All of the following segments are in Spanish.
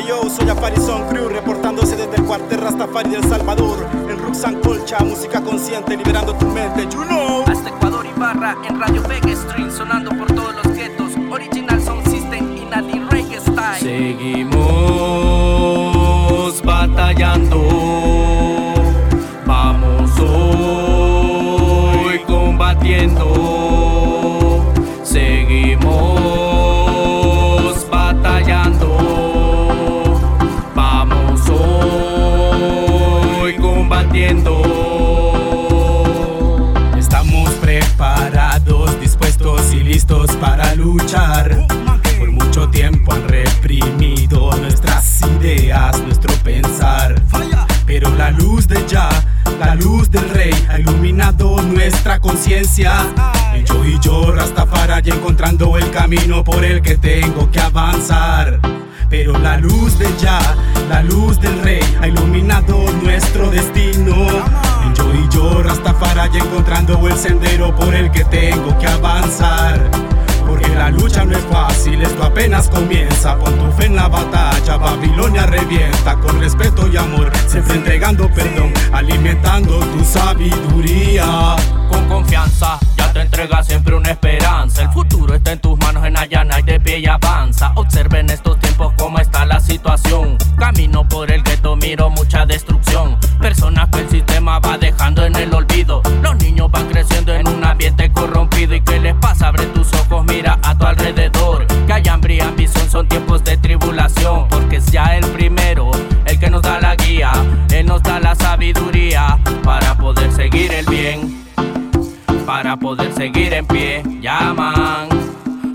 Hey yo, soy Aparison Crew, reportándose desde el cuartel Rastafari del Salvador. En Ruxan Colcha, música consciente, liberando tu mente, you know. Hasta Ecuador y Barra, en Radio Vega Stream, sonando por todos los guetos. Original Sound System y Nadi Reggae Style. Seguimos Estamos preparados, dispuestos y listos para luchar. Por mucho tiempo han reprimido nuestras ideas, nuestro pensar. Pero la luz de ya, la luz del rey, ha iluminado nuestra conciencia. Y yo y yo, Rastafari, encontrando el camino por el que tengo que avanzar. Pero la luz de ya, la luz del rey, ha iluminado nuestro destino. Yo y yo, Rastafari, encontrando el sendero por el que tengo que avanzar. Porque la lucha no es fácil, esto apenas comienza. Pon tu fe en la batalla, Babilonia revienta. Con respeto y amor, siempre entregando perdón, alimentando tu sabiduría. Con confianza, ya te entrega siempre una esperanza. El futuro está en tus manos, en allana y de pie y avanza. Camino por el gueto, miro mucha destrucción. Personas que el sistema va dejando en el olvido. Los niños van creciendo en un ambiente corrompido. ¿Y qué les pasa? Abre tus ojos, mira a tu alrededor. Que hay hambre y ambición, son tiempos de tribulación. Porque es ya el primero, el que nos da la guía. Él nos da la sabiduría para poder seguir el bien para poder seguir en pie. Llaman,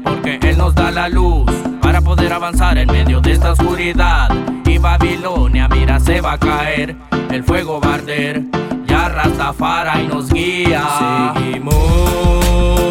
porque Él nos da la luz para poder avanzar en medio de esta oscuridad. Babilonia, mira, se va a caer, el fuego va a arder. Ya Rastafari nos guía. Seguimos.